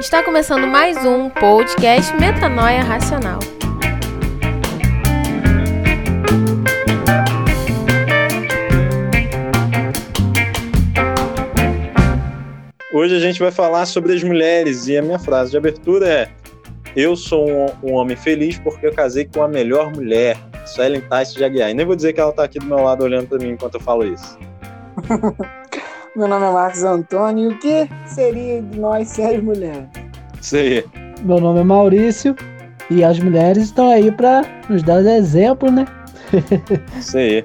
Está começando mais um podcast Metanoia Racional. Hoje a gente vai falar sobre as mulheres e a minha frase de abertura é: Eu sou um, um homem feliz porque eu casei com a melhor mulher, Suelen Tice de Aguiar. E nem vou dizer que ela está aqui do meu lado olhando para mim enquanto eu falo isso. Meu nome é Marcos Antônio. E o que seria de nós sem as mulheres? Isso aí. Meu nome é Maurício e as mulheres estão aí para nos dar exemplo, né? Isso aí.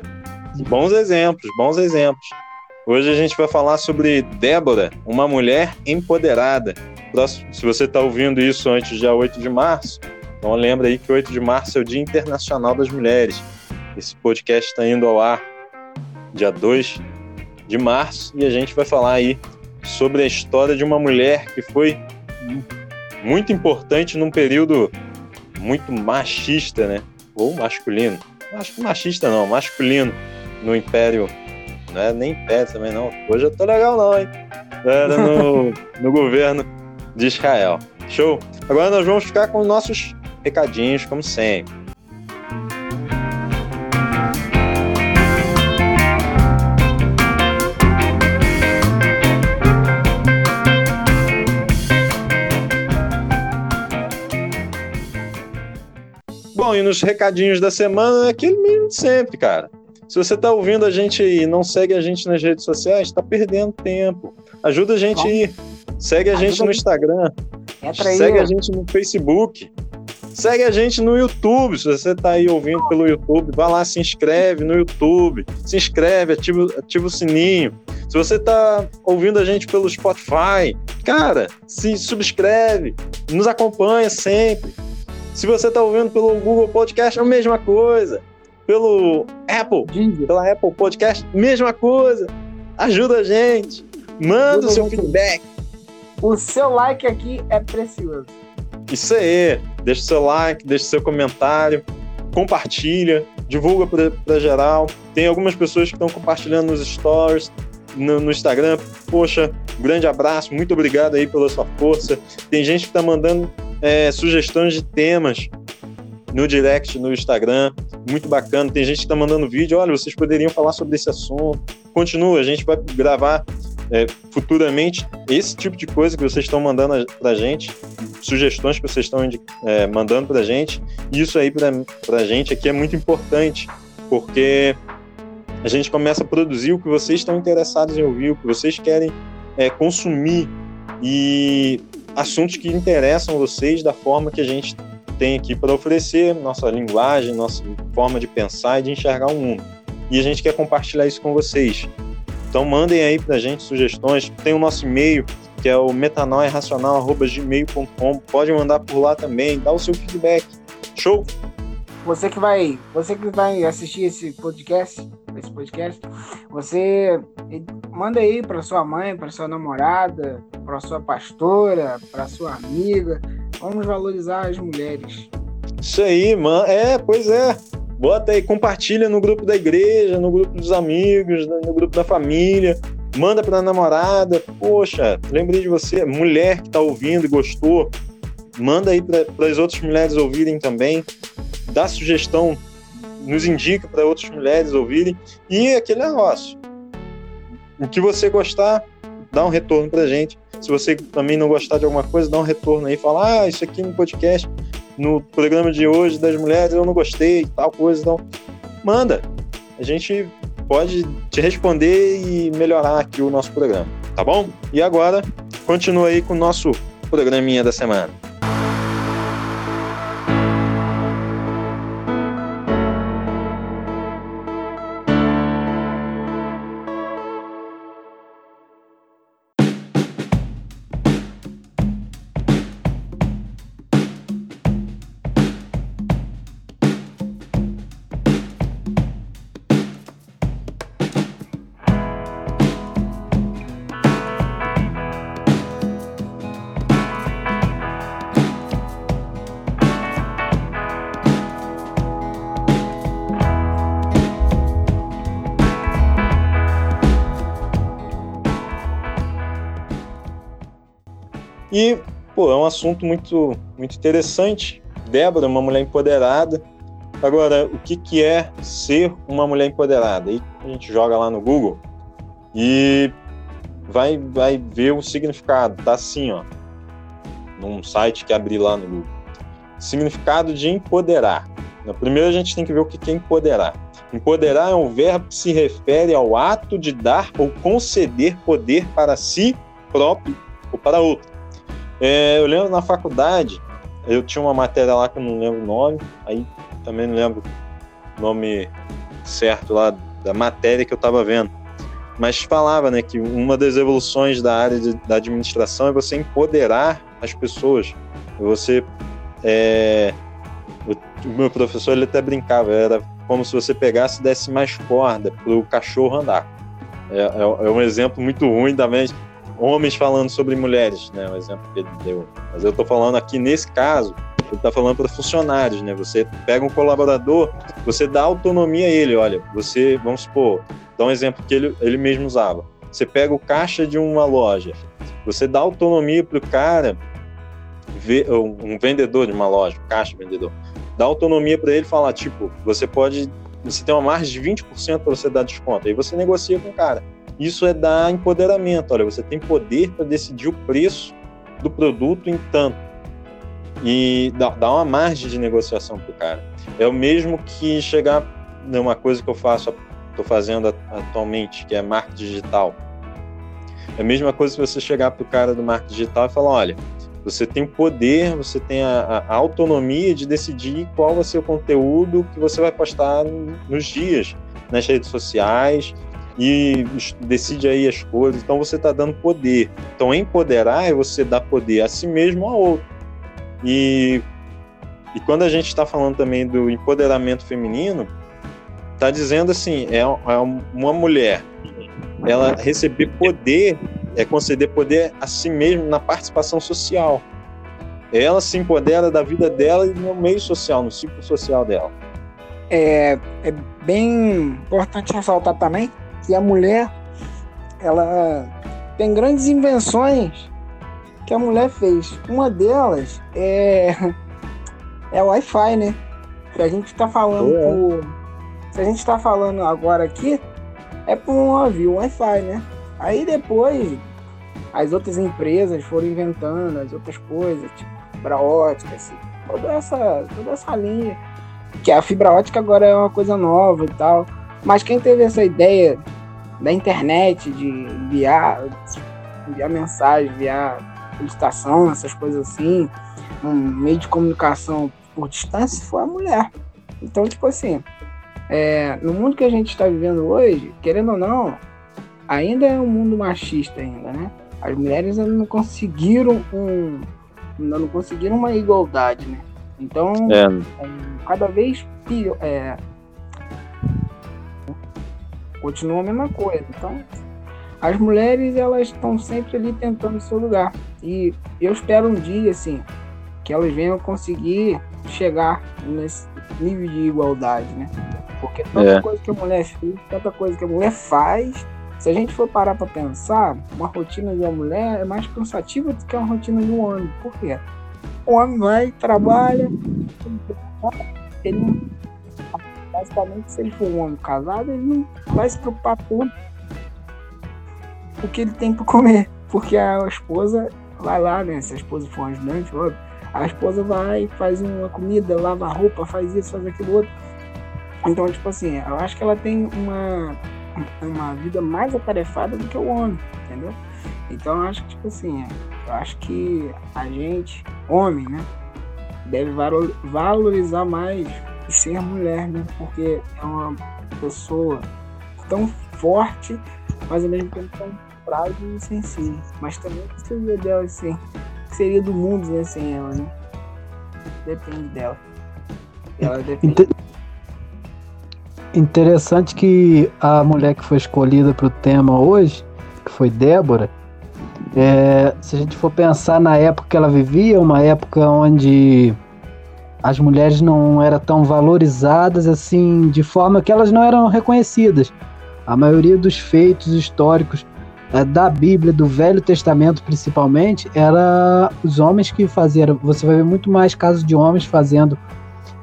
Bons exemplos, bons exemplos. Hoje a gente vai falar sobre Débora, uma mulher empoderada. Se você está ouvindo isso antes do dia 8 de março, então lembra aí que 8 de março é o Dia Internacional das Mulheres. Esse podcast está indo ao ar dia 2 de março e a gente vai falar aí sobre a história de uma mulher que foi muito importante num período muito machista, né? Ou masculino. Acho que machista não, masculino no Império. Não é nem Império também não. Hoje eu tô legal não, hein? Era no, no governo de Israel. Show? Agora nós vamos ficar com nossos recadinhos, como sempre. E nos recadinhos da semana é aquele mesmo de sempre, cara. Se você tá ouvindo a gente e não segue a gente nas redes sociais, tá perdendo tempo. Ajuda a gente aí. Segue a gente no Instagram. Segue a gente no Facebook. Segue a gente no YouTube. Se você tá aí ouvindo pelo YouTube, vai lá, se inscreve no YouTube. Se inscreve, ativa, ativa o sininho. Se você tá ouvindo a gente pelo Spotify, cara, se subscreve, nos acompanha sempre. Se você está ouvindo pelo Google Podcast, é a mesma coisa. Pelo Apple, pela Apple Podcast, mesma coisa. Ajuda a gente. Manda Ajuda o seu feedback. O seu like aqui é precioso. Isso aí. Deixa o seu like, deixa o seu comentário, compartilha, divulga para geral. Tem algumas pessoas que estão compartilhando nos stories, no, no, Instagram. Poxa, grande abraço, muito obrigado aí pela sua força. Tem gente que está mandando é, sugestões de temas no direct no Instagram, muito bacana. Tem gente que está mandando vídeo, olha, vocês poderiam falar sobre esse assunto. Continua, a gente vai gravar é, futuramente esse tipo de coisa que vocês estão mandando para a gente, sugestões que vocês estão é, mandando para a gente. Isso aí para a gente aqui é muito importante, porque a gente começa a produzir o que vocês estão interessados em ouvir, o que vocês querem é, consumir e assuntos que interessam vocês da forma que a gente tem aqui para oferecer, nossa linguagem, nossa forma de pensar e de enxergar o mundo. E a gente quer compartilhar isso com vocês. Então mandem aí para a gente sugestões. Tem o nosso e-mail, que é o metanoiarracional.gmail.com. Pode mandar por lá também, dá o seu feedback. Show? Você que vai, você que vai assistir esse podcast, esse podcast, você manda aí para sua mãe, para sua namorada, para sua pastora, para sua amiga. Vamos valorizar as mulheres. Isso aí, mano. É, pois é. Bota aí, compartilha no grupo da igreja, no grupo dos amigos, no grupo da família. Manda para a namorada. Poxa, lembrei de você, mulher que está ouvindo e gostou. Manda aí para as outras mulheres ouvirem também dá sugestão, nos indica para outras mulheres ouvirem. E aquele negócio. O que você gostar, dá um retorno para gente. Se você também não gostar de alguma coisa, dá um retorno aí. Fala, ah, isso aqui no podcast, no programa de hoje das mulheres, eu não gostei, tal coisa. Então, manda. A gente pode te responder e melhorar aqui o nosso programa, tá bom? E agora, continua aí com o nosso programinha da semana. E pô, é um assunto muito, muito interessante. Débora, uma mulher empoderada. Agora, o que, que é ser uma mulher empoderada? Aí a gente joga lá no Google e vai, vai ver o significado. Tá assim, ó, num site que abri lá no Google. Significado de empoderar. Primeiro a gente tem que ver o que é empoderar. Empoderar é um verbo que se refere ao ato de dar ou conceder poder para si próprio ou para outro. É, eu lembro na faculdade, eu tinha uma matéria lá que eu não lembro o nome, aí também não lembro o nome certo lá da matéria que eu estava vendo. Mas falava né, que uma das evoluções da área de, da administração é você empoderar as pessoas. Você. É, o, meu professor ele até brincava, era como se você pegasse e desse mais corda para o cachorro andar. É, é, é, um exemplo muito ruim também. Homens falando sobre mulheres, né? Um exemplo que ele deu. Mas eu estou falando aqui nesse caso, ele está falando para funcionários, né? Você pega um colaborador, você dá autonomia a ele. Olha, você, vamos supor, dá um exemplo que ele, ele mesmo usava. Você pega o caixa de uma loja, você dá autonomia para o cara, um vendedor de uma loja, um caixa vendedor dá autonomia para ele falar, tipo, você pode, você tem uma margem de 20% para você dar desconto, aí você negocia com o cara. Isso é dar empoderamento, olha, você tem poder para decidir o preço do produto em tanto. E dá, uma margem de negociação para o cara. É o mesmo que chegar numa coisa que eu faço, estou fazendo atualmente, que é marketing digital. É a mesma coisa que você chegar para o cara do marketing digital e falar, olha, você tem o poder, você tem a, a, autonomia de decidir qual vai ser o conteúdo que você vai postar nos dias, nas redes sociais, e decide aí as coisas. Então você está dando poder. Então empoderar é você dar poder a si mesmo ou a outro. E, e quando a gente está falando também do empoderamento feminino, está dizendo assim, é, é uma mulher, ela receber poder é conceder poder a si mesmo na participação social. Ela se empodera da vida dela e no meio social, no ciclo social dela. É, é bem importante ressaltar também que a mulher ela tem grandes invenções que a mulher fez. Uma delas é é o Wi-Fi, né? Que a gente está falando é. por, se a gente está falando agora aqui é por um avião Wi-Fi, né? Aí depois as outras empresas foram inventando as outras coisas, tipo fibra ótica, assim, toda essa, toda essa linha. Que a fibra ótica agora é uma coisa nova e tal. Mas quem teve essa ideia da internet, de enviar, enviar mensagem, enviar solicitação, essas coisas assim, um meio de comunicação por distância, foi a mulher. Então, tipo assim, é, no mundo que a gente está vivendo hoje, querendo ou não, ainda é um mundo machista ainda, né? As mulheres ainda não conseguiram um, ainda não conseguiram uma igualdade, né? Então, é. É, cada vez pior, é, continua a mesma coisa. Então, as mulheres elas estão sempre ali tentando o seu lugar. E eu espero um dia, assim, que elas venham conseguir chegar nesse nível de igualdade, né? Porque tanta é. coisa que a mulher fez, tanta coisa que a mulher faz, se a gente for parar para pensar, uma rotina de uma mulher é mais cansativa do que uma rotina de um homem. Por quê? O homem vai, trabalha, ele basicamente se ele for um homem casado, ele não vai se preocupar com o que ele tem para comer. Porque a esposa vai lá, né? Se a esposa for um ajudante, óbvio, a esposa vai, faz uma comida, lava a roupa, faz isso, faz aquilo outro. Então, tipo assim, eu acho que ela tem uma, uma vida mais atarefada do que o homem, entendeu? Então, eu acho que, tipo assim, eu acho que a gente, homem, né, deve valorizar mais ser mulher, né? Porque é uma pessoa tão forte, mas ao mesmo tempo tão frágil e sensível. Mas também o que seria dela, assim, seria do mundo né, sem ela, né? Depende dela. Ela depende. Interessante que a mulher que foi escolhida para o tema hoje, que foi Débora, é, se a gente for pensar na época que ela vivia, uma época onde as mulheres não eram tão valorizadas assim, de forma que elas não eram reconhecidas. A maioria dos feitos históricos é, da Bíblia, do Velho Testamento principalmente, era os homens que faziam. Você vai ver muito mais casos de homens fazendo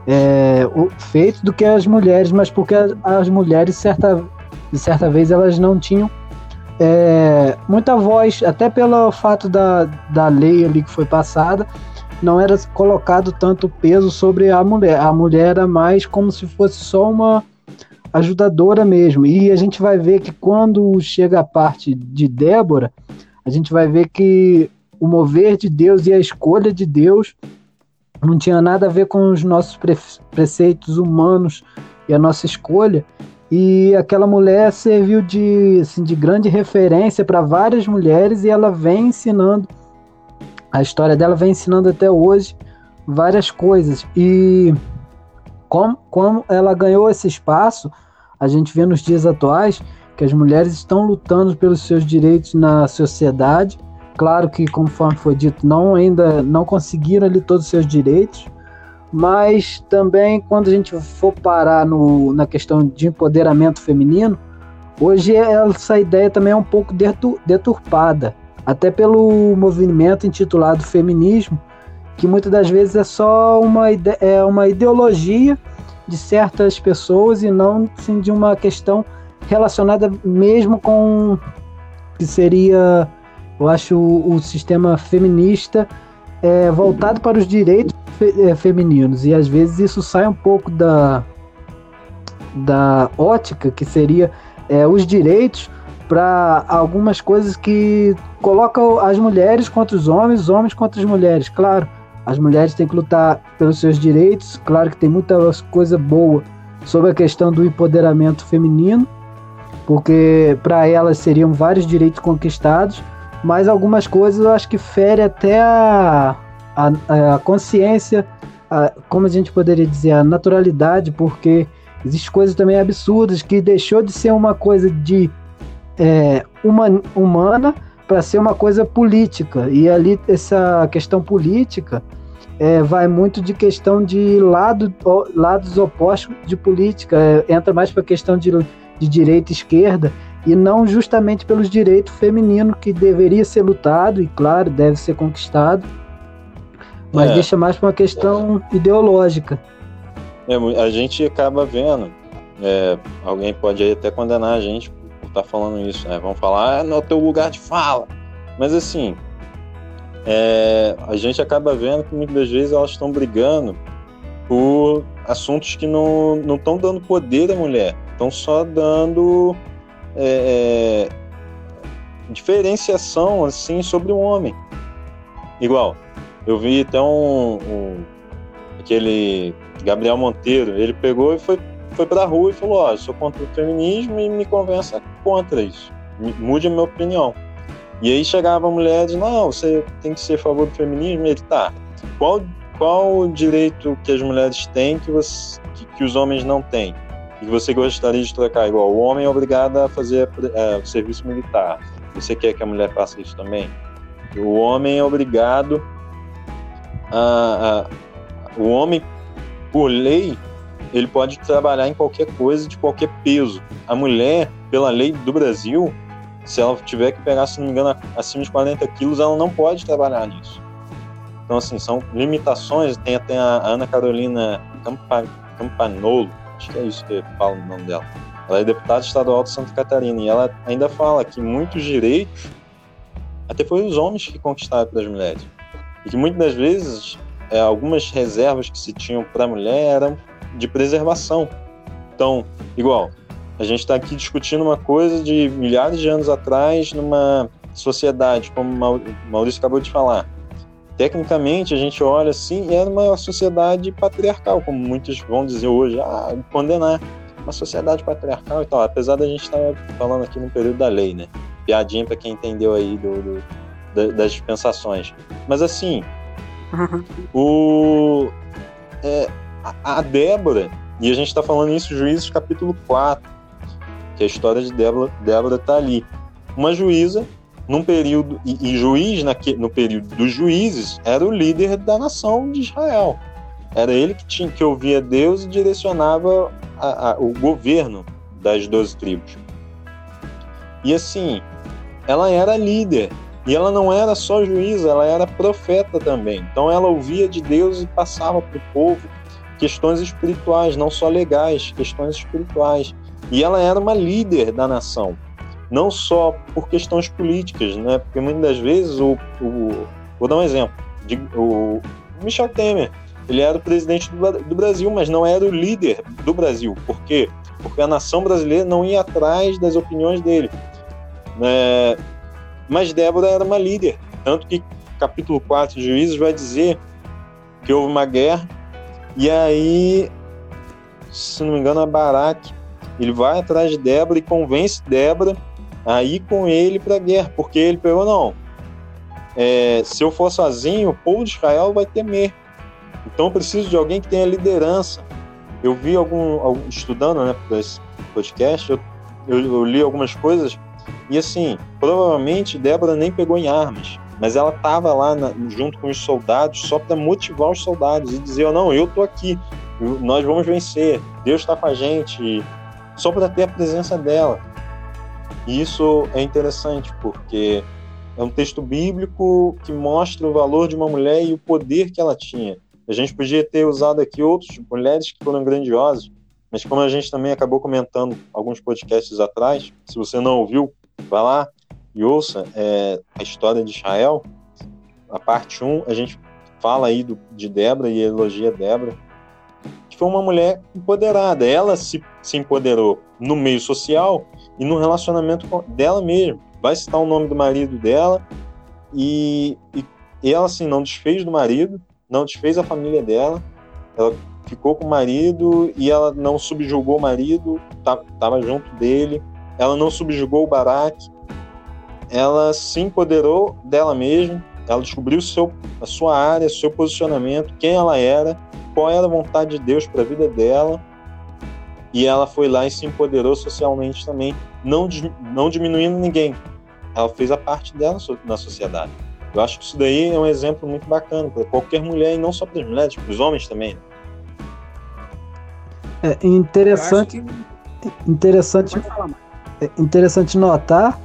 é, o feito do que as mulheres, mas porque as, mulheres, certa, de certa vez, elas não tinham é, muita voz, até pelo fato da, da lei ali que foi passada, não era colocado tanto peso sobre a mulher. A mulher era mais como se fosse só uma ajudadora mesmo. E a gente vai ver que quando chega a parte de Débora, a gente vai ver que o mover de Deus e a escolha de Deus não tinha nada a ver com os nossos pre preceitos humanos e a nossa escolha. E aquela mulher serviu de, assim, de grande referência para várias mulheres e ela vem ensinando a história dela vem ensinando até hoje várias coisas. E como, como ela ganhou esse espaço, a gente vê nos dias atuais que as mulheres estão lutando pelos seus direitos na sociedade. Claro que, conforme foi dito, não ainda não conseguiram ali todos os seus direitos, mas também quando a gente for parar no, na questão de empoderamento feminino, hoje essa ideia também é um pouco deturpada até pelo movimento intitulado feminismo, que muitas das vezes é só uma, ide é uma ideologia de certas pessoas e não sim, de uma questão relacionada mesmo com que seria, eu acho, o, o sistema feminista é, voltado para os direitos fe é, femininos. E às vezes isso sai um pouco da da ótica que seria é, os direitos para algumas coisas que colocam as mulheres contra os homens, os homens contra as mulheres. Claro, as mulheres têm que lutar pelos seus direitos, claro que tem muita coisa boa sobre a questão do empoderamento feminino, porque para elas seriam vários direitos conquistados, mas algumas coisas eu acho que fere até a, a, a consciência, a, como a gente poderia dizer, a naturalidade, porque existem coisas também absurdas que deixou de ser uma coisa de é, uma, humana para ser uma coisa política. E ali essa questão política é, vai muito de questão de lado, lados opostos de política. É, entra mais para a questão de, de direita e esquerda e não justamente pelos direitos femininos que deveria ser lutado e claro deve ser conquistado, mas é. deixa mais para uma questão ideológica. É, a gente acaba vendo, é, alguém pode até condenar a gente tá falando isso, né? Vão falar, ah, no teu lugar de fala. Mas assim, é, a gente acaba vendo que muitas vezes elas estão brigando por assuntos que não estão dando poder à mulher, estão só dando é, é, diferenciação assim sobre o homem. Igual, eu vi até um, um aquele Gabriel Monteiro, ele pegou e foi foi pra rua e falou: Ó, oh, sou contra o feminismo e me convença contra isso. Mude a minha opinião. E aí chegava a mulher e Não, você tem que ser a favor do feminismo. Ele tá. Qual, qual o direito que as mulheres têm que, você, que, que os homens não têm? E você gostaria de trocar? Igual, o homem é obrigado a fazer é, o serviço militar. Você quer que a mulher faça isso também? O homem é obrigado a, a o homem, por lei, ele pode trabalhar em qualquer coisa de qualquer peso. A mulher, pela lei do Brasil, se ela tiver que pegar, se não me engano, acima de 40 quilos, ela não pode trabalhar nisso. Então, assim, são limitações. Tem até a Ana Carolina Campa, Campanolo, acho que é isso que eu falo o nome dela. Ela é deputada estadual de Santa Catarina e ela ainda fala que muitos direitos até foi os homens que conquistaram para as mulheres. E que muitas das vezes é, algumas reservas que se tinham para a mulher eram de preservação. Então, igual, a gente está aqui discutindo uma coisa de milhares de anos atrás numa sociedade, como o Maurício acabou de falar. Tecnicamente, a gente olha assim e era uma sociedade patriarcal, como muitos vão dizer hoje, ah, condenar uma sociedade patriarcal e tal, apesar da gente estar tá falando aqui no período da lei, né? Piadinha para quem entendeu aí do, do, das dispensações. Mas assim, o, é, a, Débora, e a gente está falando isso, Juízes capítulo 4, que a história de Débora, Débora tá ali. Uma juíza, num período, e, e juiz naque, no período dos juízes, era o líder da nação de Israel. Era ele que, tinha, que ouvia Deus e direcionava a, a, o governo das doze tribos. E assim, ela era líder. E ela não era só juíza, ela era profeta também. Então ela ouvia de Deus e passava para o povo questões espirituais, não só legais, questões espirituais. E ela era uma líder da nação, não só por questões políticas, né? Porque muitas das vezes o, o vou dar um exemplo, de, o Michel Temer, ele era o presidente do, do Brasil, mas não era o líder do Brasil. Por quê? Porque a nação brasileira não ia atrás das opiniões dele. É, mas Débora era uma líder, tanto que capítulo 4 de Juízes vai dizer que houve uma guerra e aí, se não me engano, a Baraque ele vai atrás de Débora e convence Débora a ir com ele para a guerra, porque ele pegou, não, é, se eu for sozinho, o povo de Israel vai temer. Então eu preciso de alguém que tenha liderança. Eu vi algum, algum estudando né, para esse podcast, eu, eu, eu, li algumas coisas e assim, provavelmente Débora nem pegou em armas, mas ela estava lá na, junto com os soldados só para motivar os soldados e dizer: oh, não, eu tô aqui, nós vamos vencer, Deus está com a gente, só para ter a presença dela. E isso é interessante porque é um texto bíblico que mostra o valor de uma mulher e o poder que ela tinha. A gente podia ter usado aqui outras mulheres que foram grandiosas, mas como a gente também acabou comentando alguns podcasts atrás, se você não ouviu, vá lá e ouça é, a história de Israel. A parte 1, a gente fala aí do, de Débora e elogia Débora, que foi uma mulher empoderada. Ela se, se empoderou no meio social e no relacionamento dela mesma. Vai citar o nome do marido dela e, e, e ela, assim, não desfez do marido, não desfez a família dela, ela ficou com o marido e ela não subjugou o marido, estava junto dele, ela não subjugou o Baraque, ela se empoderou dela mesma, ela descobriu seu, a sua área, seu posicionamento, quem ela era, qual era a vontade de Deus para a vida dela, e ela foi lá e se empoderou socialmente também, não, não diminuindo ninguém. Ela fez a parte dela na sociedade. Eu acho que isso daí é um exemplo muito bacana para qualquer mulher e não só para as mulheres, para os homens também. É interessante, que... interessante, é interessante notar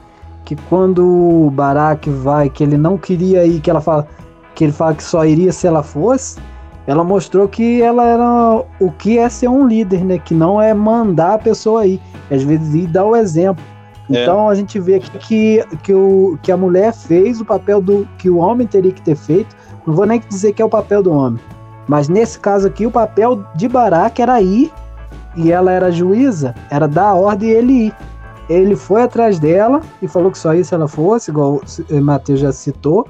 que quando o Barack vai, que ele não queria ir, que ela fala que ele fala que só iria se ela fosse, ela mostrou que ela era o que é ser um líder, né? Que não é mandar a pessoa ir, às vezes ir dar o exemplo. É. Então a gente vê aqui que, que, o, que a mulher fez o papel do que o homem teria que ter feito. Não vou nem dizer que é o papel do homem, mas nesse caso aqui o papel de Barack era ir e ela era juíza, era dar a ordem e ele ir. Ele foi atrás dela e falou que só isso ela fosse, igual o Matheus já citou.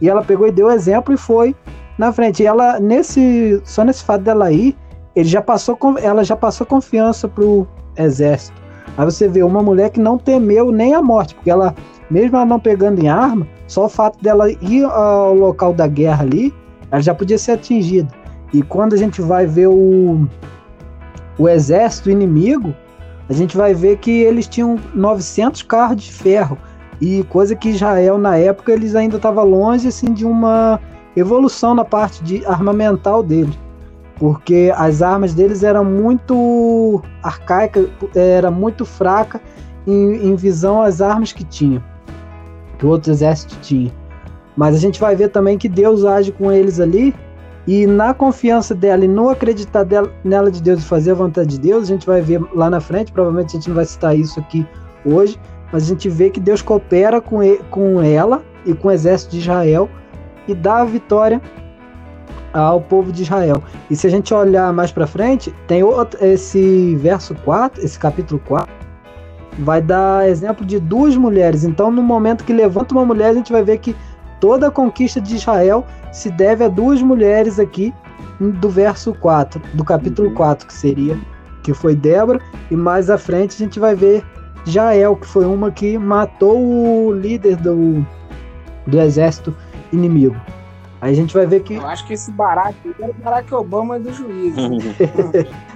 E ela pegou e deu exemplo e foi na frente. E ela, nesse, só nesse fato dela ir, ele já passou, ela já passou confiança pro exército. Aí você vê uma mulher que não temeu nem a morte, porque ela, mesmo ela não pegando em arma, só o fato dela ir ao local da guerra ali, ela já podia ser atingida. E quando a gente vai ver o, o exército inimigo, a gente vai ver que eles tinham 900 carros de ferro e coisa que Israel na época eles ainda estavam longe assim de uma evolução na parte de armamental deles, porque as armas deles eram muito arcaicas, era muito fraca em, em visão às armas que tinham, que o outro exército tinha. Mas a gente vai ver também que Deus age com eles ali e na confiança dela e no acreditar dela, nela de Deus e fazer a vontade de Deus, a gente vai ver lá na frente, provavelmente a gente não vai citar isso aqui hoje, mas a gente vê que Deus coopera com, ele, com ela e com o exército de Israel e dá a vitória ao povo de Israel. E se a gente olhar mais para frente, tem outro, esse verso 4, esse capítulo 4, vai dar exemplo de duas mulheres. Então, no momento que levanta uma mulher, a gente vai ver que toda a conquista de Israel se deve a duas mulheres aqui do verso 4, do capítulo 4, uhum. que seria que foi Débora, e mais à frente a gente vai ver Jael, que foi uma que matou o líder do, do exército inimigo. Aí a gente vai ver que. Eu acho que esse Barack era o Barack Obama do juízo.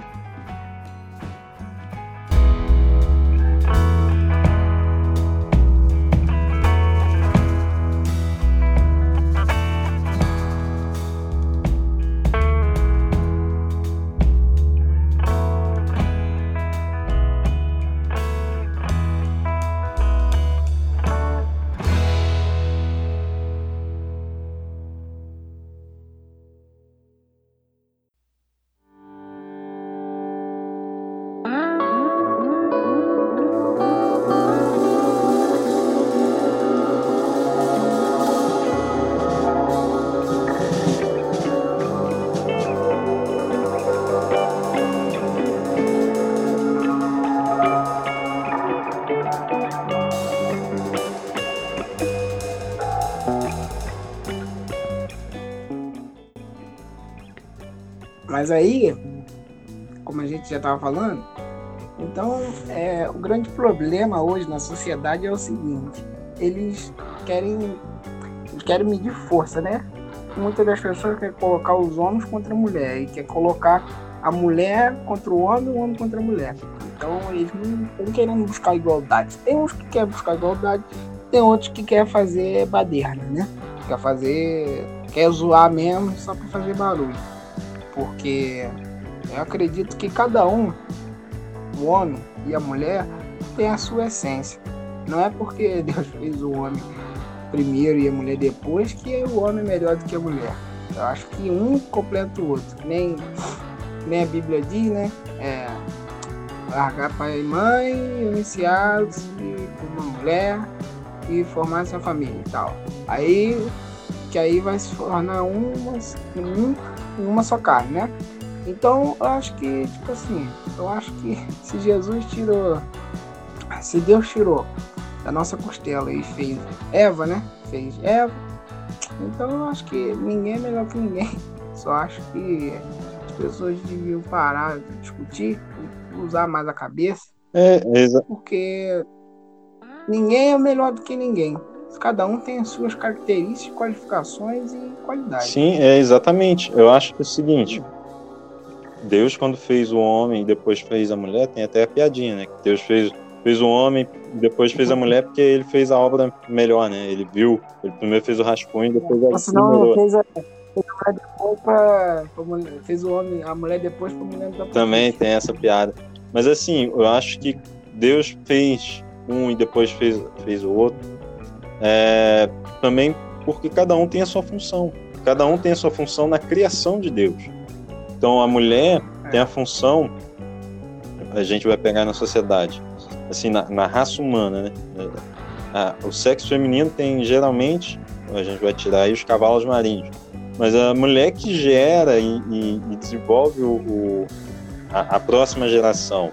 Mas aí, como a gente já estava falando, então é, o grande problema hoje na sociedade é o seguinte: eles querem, eles querem medir força, né? Muitas das pessoas querem colocar os homens contra a mulher e quer colocar a mulher contra o homem o homem contra a mulher. Então eles não estão querendo buscar igualdade. Tem uns que querem buscar igualdade, tem outros que querem fazer baderna, né? Quer fazer. quer zoar mesmo só para fazer barulho. Porque eu acredito que cada um, o homem e a mulher, tem a sua essência. Não é porque Deus fez o homem primeiro e a mulher depois que o homem é melhor do que a mulher. Eu acho que um completa o outro. Nem, nem a Bíblia diz, né? É, largar pai e mãe, iniciados por uma mulher e formar sua família e tal. Aí que aí vai se tornar uma, um, uma só carne, né? Então eu acho que, tipo assim, eu acho que se Jesus tirou, se Deus tirou da nossa costela e fez Eva, né? Fez Eva. Então eu acho que ninguém é melhor que ninguém. Só acho que as pessoas deviam parar de discutir, usar mais a cabeça. É, exato. Porque ninguém é melhor do que ninguém. Cada um tem as suas características, qualificações e qualidades. Sim, é exatamente. Eu acho que é o seguinte. Deus, quando fez o homem e depois fez a mulher, tem até a piadinha, né? Deus fez fez o homem, depois fez a mulher, porque ele fez a obra melhor, né? Ele viu, ele primeiro fez o rascunho, depois a Senão, fez a, fez a mulher depois pra, pra mulher, fez o homem, a mulher depois pra mulher da Também tem essa piada. Mas assim, eu acho que Deus fez um e depois fez, fez o outro. É, também porque cada um tem a sua função. Cada um tem a sua função na criação de Deus. Então a mulher é. tem a função, a gente vai pegar na sociedade, assim, na, na raça humana, né? A, o sexo feminino tem geralmente, a gente vai tirar aí os cavalos marinhos, mas a mulher que gera e, e, e desenvolve o, o a, a, próxima geração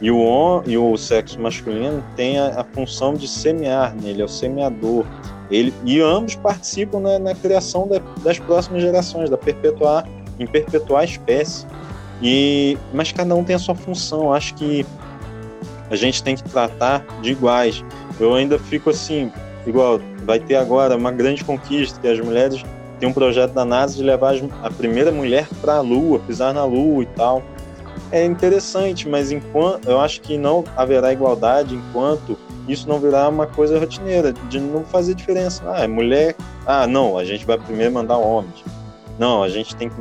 e o, e o sexo masculino tem a, a função de semear, né? ele é o semeador. Ele, e ambos participam na, na criação da, das próximas gerações, da perpetuar, em perpetuar a espécie. E, mas cada um tem a sua função. Acho que a gente tem que tratar de iguais. Eu ainda fico assim, igual, vai ter agora uma grande conquista, que as mulheres têm um projeto da NASA de levar a primeira mulher para a Lua, pisar na Lua e tal. É interessante, mas enquanto eu acho que não haverá igualdade enquanto isso não virar uma coisa rotineira, de não fazer diferença. Ah, é mulher. Ah, não, a gente vai primeiro mandar homens. Não, a gente tem que.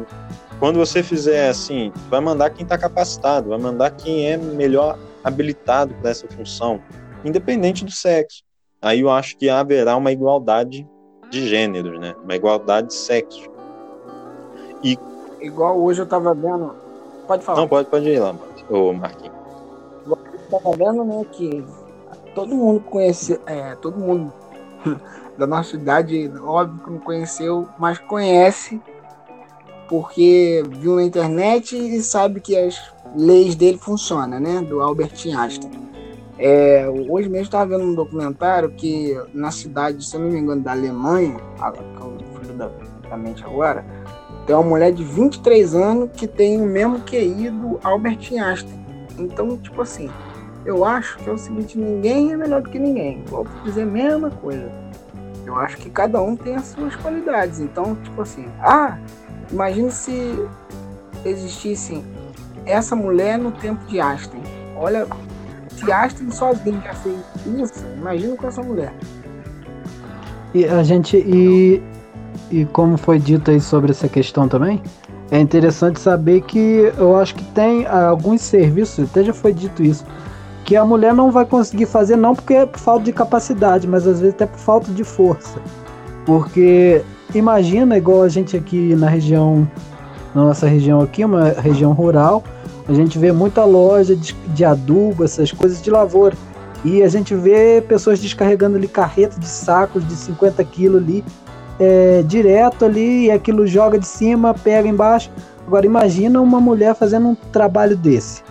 Quando você fizer assim, vai mandar quem está capacitado, vai mandar quem é melhor habilitado para essa função, independente do sexo. Aí eu acho que haverá uma igualdade de gêneros, né? Uma igualdade de sexo. E igual hoje eu estava vendo, pode falar. Não, pode, pode ir lá, o Marquinhos. Estava vendo, né, que todo mundo conhece, é, todo mundo da nossa idade, óbvio que não conheceu, mas conhece porque viu na internet e sabe que as leis dele funcionam, né? Do Albert Einstein. É, hoje mesmo estava vendo um documentário que na cidade, se eu não me engano, da Alemanha, que eu fui da, da mente agora, tem uma mulher de 23 anos que tem o mesmo QI do Albert Einstein. Então, tipo assim, eu acho que é o seguinte, ninguém é melhor do que ninguém. Vou dizer a mesma coisa. Eu acho que cada um tem as suas qualidades. Então, tipo assim, ah, imagine se existissem essa mulher no tempo de Einstein. Olha, se Einstein sozinho já fez isso, imagina com essa mulher. E a gente e, e como foi dito aí sobre essa questão também, é interessante saber que eu acho que tem alguns serviços, até já foi dito isso, que a mulher não vai conseguir fazer não porque é por falta de capacidade, mas às vezes até por falta de força. Porque imagina igual a gente aqui na região, na nossa região aqui, uma região rural, a gente vê muita loja de, de adubo, essas coisas de lavoura. E a gente vê pessoas descarregando ali carretas de sacos de 50 quilos ali, é, direto ali, e aquilo joga de cima, pega embaixo. Agora imagina uma mulher fazendo um trabalho desse.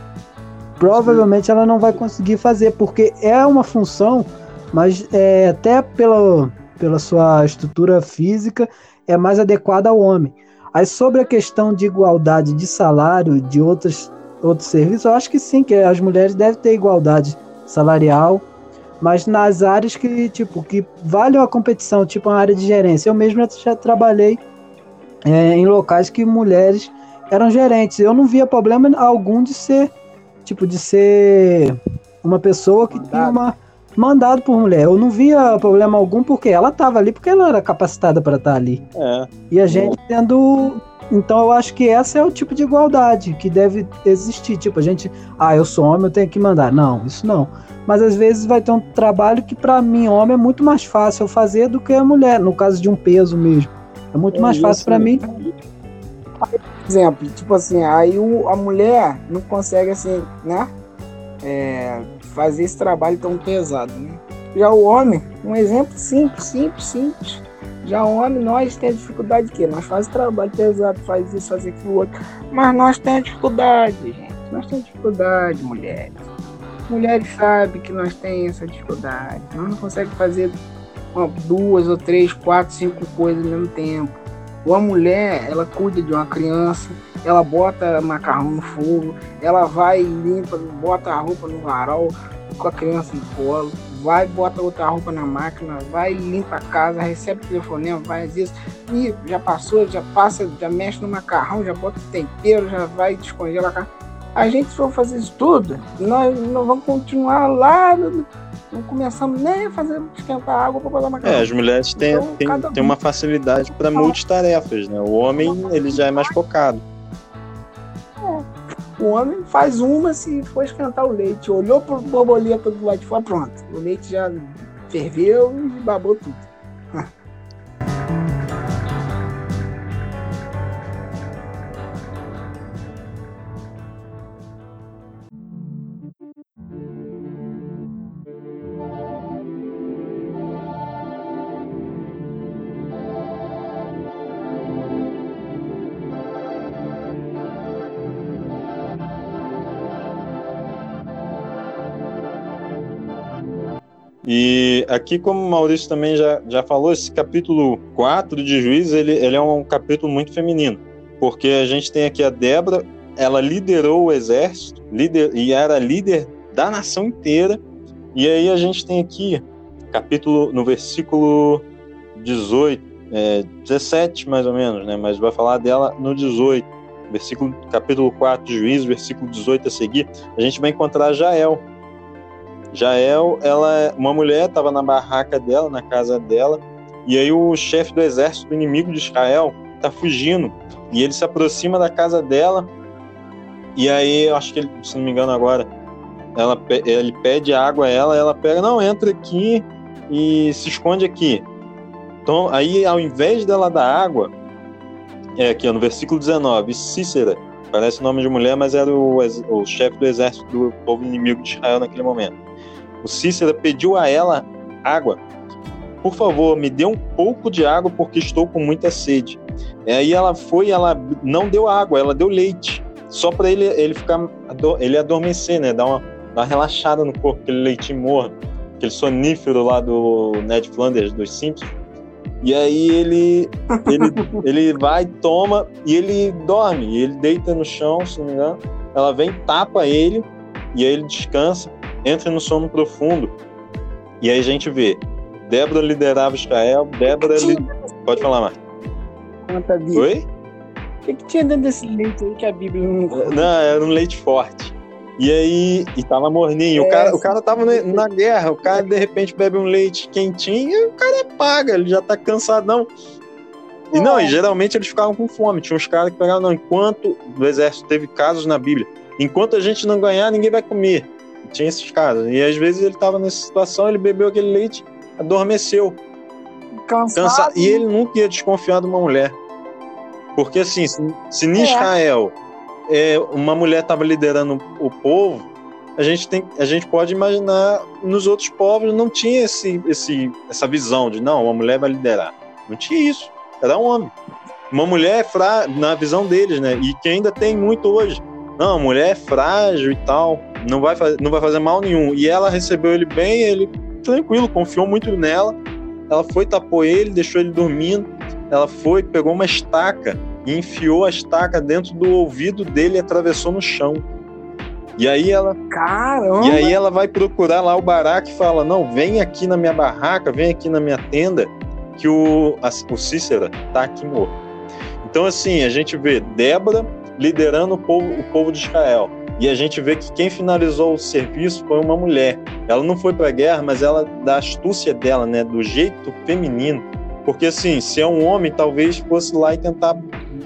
Provavelmente ela não vai conseguir fazer, porque é uma função, mas é, até pela, pela sua estrutura física, é mais adequada ao homem. Aí sobre a questão de igualdade de salário de outros, outros serviços, eu acho que sim, que as mulheres devem ter igualdade salarial, mas nas áreas que, tipo, que valem a competição, tipo a área de gerência. Eu mesmo já trabalhei é, em locais que mulheres eram gerentes. Eu não via problema algum de ser, tipo, de ser uma pessoa que mandado. tinha uma mandado por mulher. Eu não via problema algum porque ela estava ali porque ela era capacitada para estar tá ali. É. E a gente tendo então eu acho que essa é o tipo de igualdade que deve existir. Tipo, a gente, ah, eu sou homem, eu tenho que mandar. Não, isso não. Mas às vezes vai ter um trabalho que para mim, homem, é muito mais fácil eu fazer do que a mulher, no caso de um peso mesmo. É muito é mais fácil para mim. Exemplo, tipo assim, aí o, a mulher não consegue assim, né? É, fazer esse trabalho tão pesado, né? Já o homem, um exemplo simples, simples, simples. Já o homem, nós temos dificuldade de quê? Nós fazemos trabalho pesado, faz isso, faz aquilo outro. Mas nós temos dificuldade, gente. Nós temos dificuldade, mulheres. Mulheres sabem que nós temos essa dificuldade. Nós não conseguimos fazer uma, duas ou três, quatro, cinco coisas ao mesmo tempo. Ou a mulher, ela cuida de uma criança, ela bota macarrão no fogo, ela vai limpa, bota a roupa no varal com a criança no colo, vai bota outra roupa na máquina, vai limpa a casa, recebe telefonema, faz isso, e já passou, já passa, já mexe no macarrão, já bota tempero, já vai descongela a carne. A gente for fazer isso tudo, nós, nós vamos continuar lá não começamos nem a fazer esquentar água para botar macarrão. É, as mulheres têm, então, têm, têm uma facilidade para multitarefas, né? O homem ele já é mais focado. O homem faz uma se for esquentar o leite. Olhou pro borboleta do lado de fora, pronto. O leite já ferveu e babou tudo. Aqui, como o Maurício também já, já falou, esse capítulo 4 de Juízes, ele, ele é um capítulo muito feminino, porque a gente tem aqui a Débora, ela liderou o exército líder, e era líder da nação inteira, e aí a gente tem aqui, capítulo, no versículo 18, é, 17 mais ou menos, né, mas vai falar dela no 18, versículo, capítulo 4 de Juízes, versículo 18 a seguir, a gente vai encontrar Jael, Jael, ela é uma mulher, estava na barraca dela, na casa dela, e aí o chefe do exército do inimigo de Israel está fugindo, e ele se aproxima da casa dela, e aí, eu acho que ele, se não me engano agora, ela, ele pede água a ela, ela pega, não, entra aqui e se esconde aqui. Então, aí, ao invés dela dar água, é aqui, ó, no versículo 19, Cícera, parece nome de mulher, mas era o, o chefe do exército do povo inimigo de Israel naquele momento. O Cícera pediu a ela água. Por favor, me dê um pouco de água porque estou com muita sede. E aí ela foi, ela não deu água, ela deu leite, só para ele ele ficar ele adormecer, né, dar uma, dar uma relaxada no corpo, aquele leitinho morno, aquele sonífero lá do Ned Flanders dos Simpsons. E aí ele ele, ele vai, toma e ele dorme, ele deita no chão, se não me engano. Ela vem, tapa ele e aí ele descansa entra no sono profundo. E aí a gente vê, Débora liderava Israel, Débora... Li... Pode falar, Marcos. Conta a Bíblia. Oi? O que, que tinha dentro desse leite aí que a Bíblia não... Não, era um leite forte. E aí, e tava morninho. É, o, cara, o cara tava na guerra, o cara de repente bebe um leite quentinho e o cara paga, ele já tá cansadão. E não, e é. geralmente eles ficavam com fome. Tinha uns caras que pegavam, não, enquanto o exército teve casos na Bíblia, enquanto a gente não ganhar, ninguém vai comer. Tinha esses casos. E às vezes ele estava nessa situação, ele bebeu aquele leite, adormeceu. Cansado. Cansa... E ele nunca ia desconfiar de uma mulher. Porque assim, se, se em é. Israel é, uma mulher estava liderando o povo, a gente, tem, a gente pode imaginar nos outros povos não tinha esse, esse, essa visão de não, uma mulher vai liderar. Não tinha isso. Era um homem. Uma mulher é fra... na visão deles, né? E que ainda tem muito hoje. Não, a mulher é frágil e tal não vai, não vai fazer mal nenhum. E ela recebeu ele bem, ele tranquilo, confiou muito nela. Ela foi, tapou ele, deixou ele dormindo. Ela foi, pegou uma estaca e enfiou a estaca dentro do ouvido dele e atravessou no chão. E aí ela. Caramba! E aí ela vai procurar lá o Baraque e fala: Não, vem aqui na minha barraca, vem aqui na minha tenda, que o, a, o Cícera tá aqui morto. Então, assim, a gente vê Débora liderando o povo, o povo de Israel. E a gente vê que quem finalizou o serviço foi uma mulher. Ela não foi para a guerra, mas ela, da astúcia dela, né, do jeito feminino. Porque, assim, se é um homem, talvez fosse lá e tentar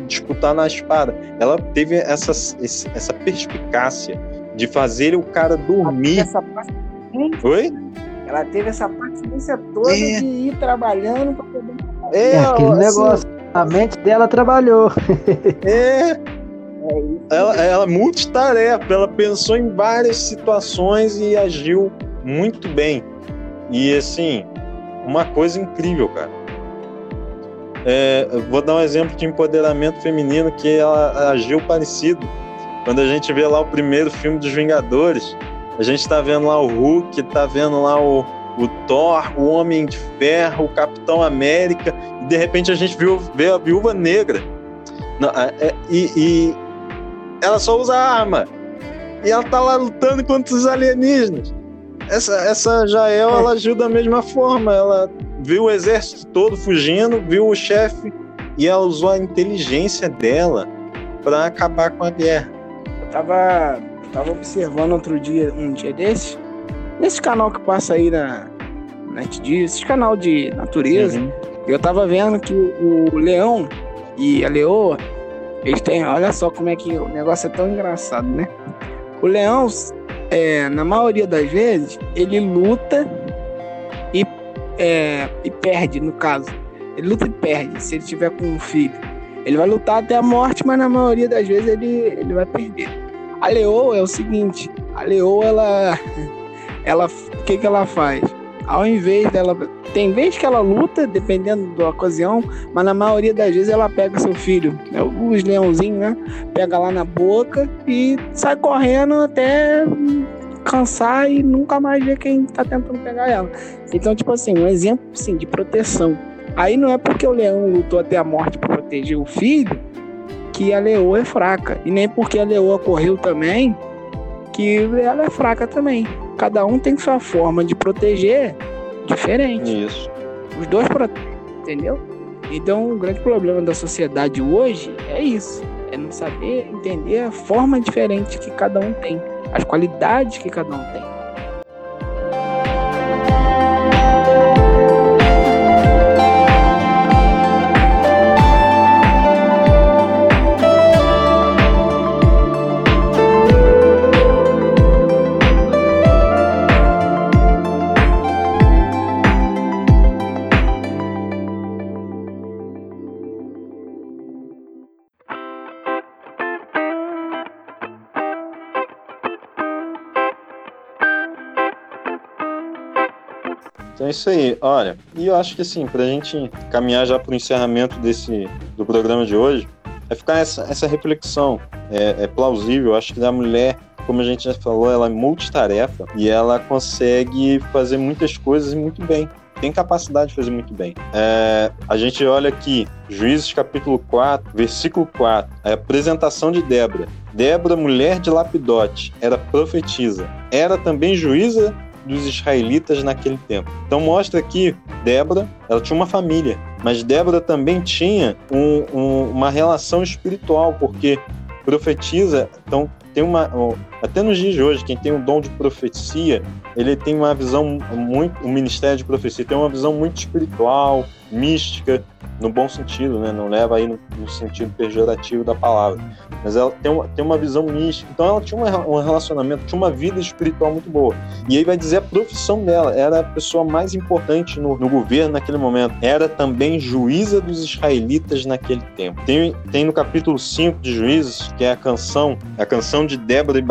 disputar na espada. Ela teve essa, essa perspicácia de fazer o cara dormir. Essa Oi? Ela teve essa paciência toda É. de ir trabalhando para poder. É, É, aquele assim, negócio. A mente dela trabalhou. É, É ela, ela é multitarefa, ela pensou em várias situações e agiu muito bem. E assim, uma coisa incrível, cara. É, vou dar um exemplo de empoderamento feminino que ela agiu parecido. Quando a gente vê lá o primeiro filme dos Vingadores, a gente tá vendo lá o Hulk, tá vendo lá o, o Thor, o Homem de Ferro, o Capitão América, e de repente a gente viu, vê a Viúva Negra. Não, é- é- e, e ela só usa arma. E ela tá lá lutando contra os alienígenas. Essa, essa Jael, ela agiu da mesma forma. Ela viu o exército todo fugindo, viu o chefe e ela usou a inteligência dela para acabar com a guerra. Eu tava, tava observando outro dia, um dia desse, nesse canal que passa aí na NetDiz, esse canal de natureza. Uhum. Eu tava vendo que o leão e a leoa, eles têm. Olha só como é que o negócio é tão engraçado, né? O leão, é, na maioria das vezes, ele luta e, é, e perde, no caso. Ele luta e perde, se ele tiver com um filho. Ele vai lutar até a morte, mas na maioria das vezes ele, ele vai perder. A leoa é o seguinte: a leoa, ela. ela o que, que ela faz? Ao invés dela. Tem vez que ela luta, dependendo da ocasião, mas na maioria das vezes ela pega seu filho, né, os leãozinhos, né? Pega lá na boca e sai correndo até cansar e nunca mais ver quem tá tentando pegar ela. Então, tipo assim, um exemplo assim, de proteção. Aí não é porque o leão lutou até a morte para proteger o filho que a leoa é fraca. E nem porque a leoa correu também que ela é fraca também. Cada um tem sua forma de proteger diferente. Isso. Os dois protegem, entendeu? Então, o grande problema da sociedade hoje é isso: é não saber entender a forma diferente que cada um tem, as qualidades que cada um tem. Então é isso aí. Olha, e eu acho que assim, pra gente caminhar já pro encerramento desse do programa de hoje, é ficar essa, essa reflexão. É, é plausível, acho que a mulher, como a gente já falou, ela é multitarefa e ela consegue fazer muitas coisas muito bem. Tem capacidade de fazer muito bem. É, a gente olha aqui, Juízes capítulo 4, versículo 4, a apresentação de Débora. Débora, mulher de Lapidote, era profetisa. Era também juíza dos israelitas naquele tempo. Então mostra aqui, Débora, ela tinha uma família, mas Débora também tinha um- um- uma relação espiritual, porque profetiza, então tem uma, até nos dias de hoje, quem tem o dom de profecia, ele tem uma visão muito, o ministério de profecia tem uma visão muito espiritual, mística, no bom sentido, né? Não leva aí no, no sentido pejorativo da palavra. Mas ela tem uma, tem uma visão mística. Então ela tinha uma- um relacionamento, tinha uma vida espiritual muito boa. E aí vai dizer a profissão dela. Era a pessoa mais importante no, no governo naquele momento. Era também juíza dos israelitas naquele tempo. Tem, tem no capítulo 5 de Juízes, que é a canção, a canção de Débora e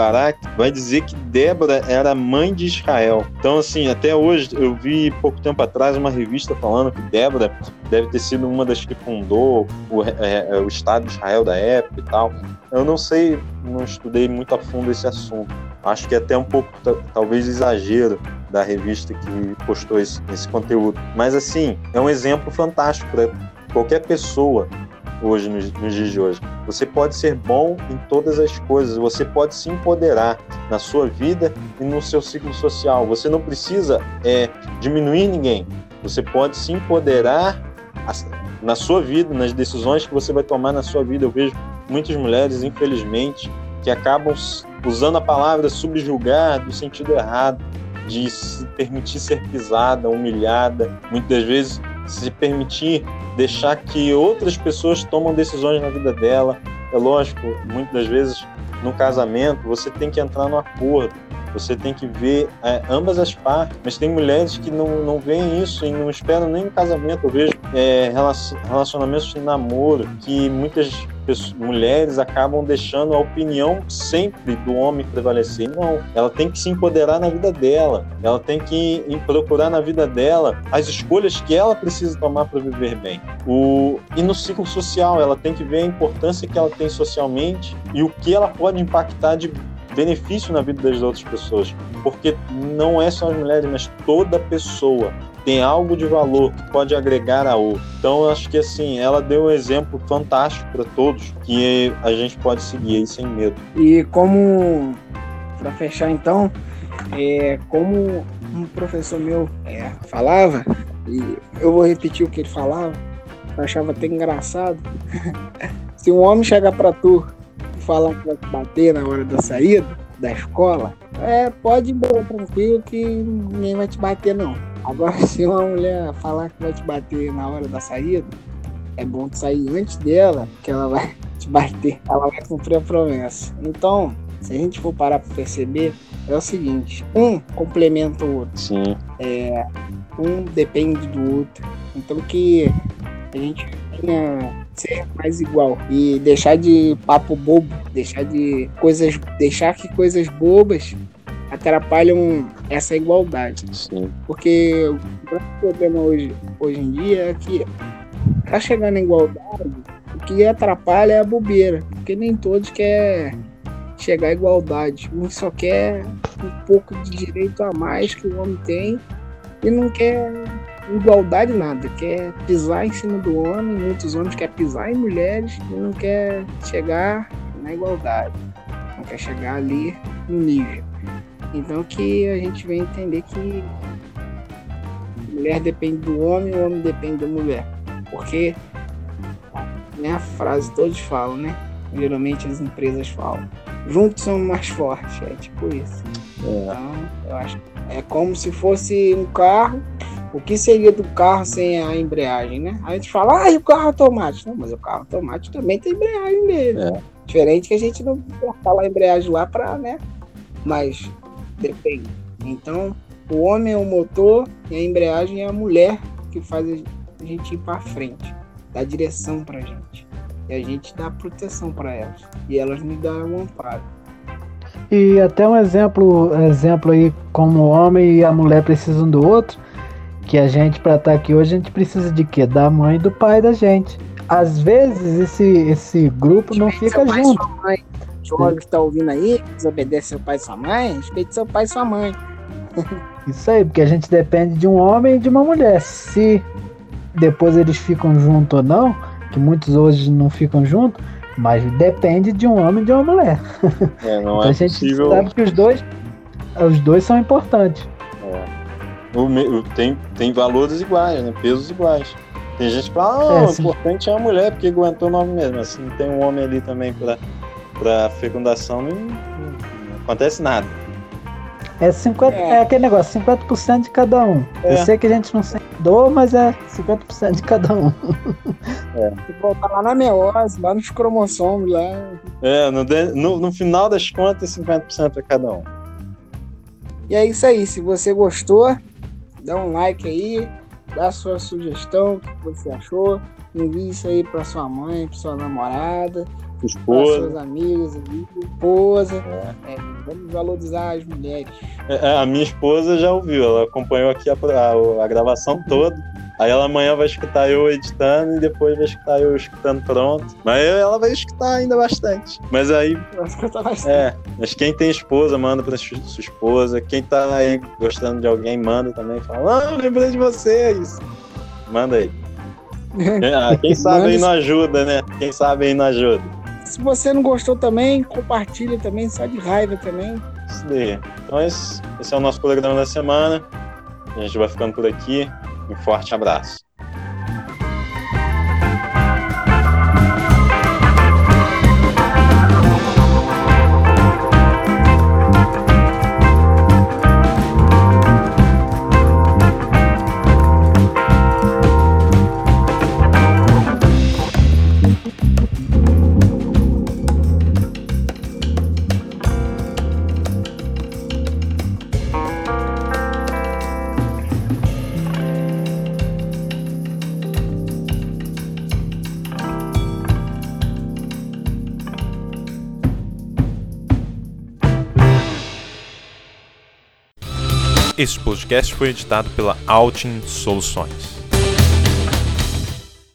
Vai dizer que Débora era mãe de Israel. Então, assim, até hoje, eu vi pouco tempo atrás uma revista falando que Débora deve ter sido uma das que fundou o, é, é, o Estado de Israel da época e tal. Eu não sei, não estudei muito a fundo esse assunto. Acho que é até um pouco, ta- talvez, exagero da revista que postou esse, esse conteúdo. Mas, assim, é um exemplo fantástico para qualquer pessoa hoje, nos, nos dias de hoje. Você pode ser bom em todas as coisas, você pode se empoderar na sua vida e no seu ciclo social. Você não precisa é, diminuir ninguém, você pode se empoderar na sua vida, nas decisões que você vai tomar na sua vida. Eu vejo muitas mulheres, infelizmente, que acabam usando a palavra subjugar do sentido errado, de se permitir ser pisada, humilhada, muitas vezes se permitir deixar que outras pessoas tomam decisões na vida dela. É lógico, muitas das vezes no casamento você tem que entrar no acordo, você tem que ver é, ambas as partes, mas tem mulheres que não, não veem isso e não esperam nem casamento. Eu vejo é, relacionamentos de namoro que muitas pessoas, mulheres acabam deixando a opinião sempre do homem prevalecer. Não, ela tem que se empoderar na vida dela, ela tem que procurar na vida dela as escolhas que ela precisa tomar para viver bem. O, e no ciclo social, ela tem que ver a importância que ela tem socialmente e o que ela pode impactar de benefício na vida das outras pessoas, porque não é só as mulheres, mas toda pessoa tem algo de valor que pode agregar a outra. Então, eu acho que assim, ela deu um exemplo fantástico para todos que a gente pode seguir aí sem medo. E como para fechar então, é, como um professor meu é, falava, e eu vou repetir o que ele falava, eu achava até engraçado. Se um homem chegar para tu falar que vai te bater na hora da saída da escola, é, pode ir embora tranquilo que ninguém vai te bater não. Agora, se uma mulher falar que vai te bater na hora da saída, é bom tu sair antes dela, que ela vai te bater, ela vai cumprir a promessa. Então, se a gente for parar para perceber, é o seguinte: um complementa o outro. Sim. É, um depende do outro. Então, que a gente tenha ser mais igual e deixar de papo bobo, deixar de coisas, deixar que coisas bobas atrapalham essa igualdade. Sim. Porque o grande problema hoje, hoje em dia é que para chegar na igualdade, o que atrapalha é a bobeira, porque nem todos querem chegar à igualdade. Um só quer um pouco de direito a mais que o homem tem e não quer igualdade nada, quer pisar em cima do homem, muitos homens querem pisar em mulheres e não quer chegar na igualdade, não quer chegar ali no nível. Então que a gente vem entender que mulher depende do homem, o homem depende da mulher. Porque né, a frase todos falam, né? Geralmente as empresas falam. Juntos somos mais fortes. É tipo isso. É. Então, eu acho é como se fosse um carro. O que seria do carro sem a embreagem, né? A gente fala, ah, e o carro automático? Não, mas o carro automático também tem embreagem dele. É. Diferente que a gente não colocar a embreagem lá para, né? Mas depende. Então, o homem é o motor e a embreagem é a mulher que faz a gente ir para frente, dá direção para a gente. E a gente dá proteção para elas. E elas nos dão um amparo. E até um exemplo, exemplo aí, como o homem e a mulher precisam do outro, que a gente, para estar tá aqui hoje, a gente precisa de quê? Da mãe e do pai da gente. Às vezes esse, esse grupo não fica junto jovem que tá ouvindo aí, desobedece seu pai e sua mãe, respeite seu pai e sua mãe. Isso aí, porque a gente depende de um homem e de uma mulher. Se depois eles ficam juntos ou não, que muitos hoje não ficam juntos, mas depende de um homem e de uma mulher. É, não então é a gente possível... sabe que os dois, os dois são importantes. É. O, tem, tem valores iguais, né? pesos iguais. Tem gente que fala, ah, é, o importante é a mulher, porque aguentou nove meses. Mas se não tem um homem ali também para para fecundação não, não, acontece nada. É, 50, é. é aquele negócio, 50% de cada um. É. Eu sei que a gente não sente dor, mas é 50% de cada um. É. Tem que voltar lá na meiose, lá nos cromossomos, lá. É, no, no, no final das contas, 50% para cada um. E é isso aí. Se você gostou, dá um like aí, dá sua sugestão, o que você achou. Envie isso aí para sua mãe, para sua namorada esposa. Seus amigos, esposa. É. É, vamos valorizar as mulheres. É, é, a minha esposa já ouviu, ela acompanhou aqui a, a, a gravação toda. Aí ela amanhã vai escutar eu editando e depois vai escutar eu escutando pronto. Mas ela vai escutar ainda bastante. Mas aí. Vai escutar bastante. É. Mas quem tem esposa, manda pra sua esposa. Quem tá aí gostando de alguém, manda também. Fala, ah, lembrei de vocês. Manda aí. Ah, quem sabe aí não ajuda, né? Quem sabe aí não ajuda. Se você não gostou também, compartilha também, só de raiva também. Isso daí. Então esse, esse é o nosso programa da semana. A gente vai ficando por aqui. Um forte abraço. Este podcast foi editado pela Altin Soluções.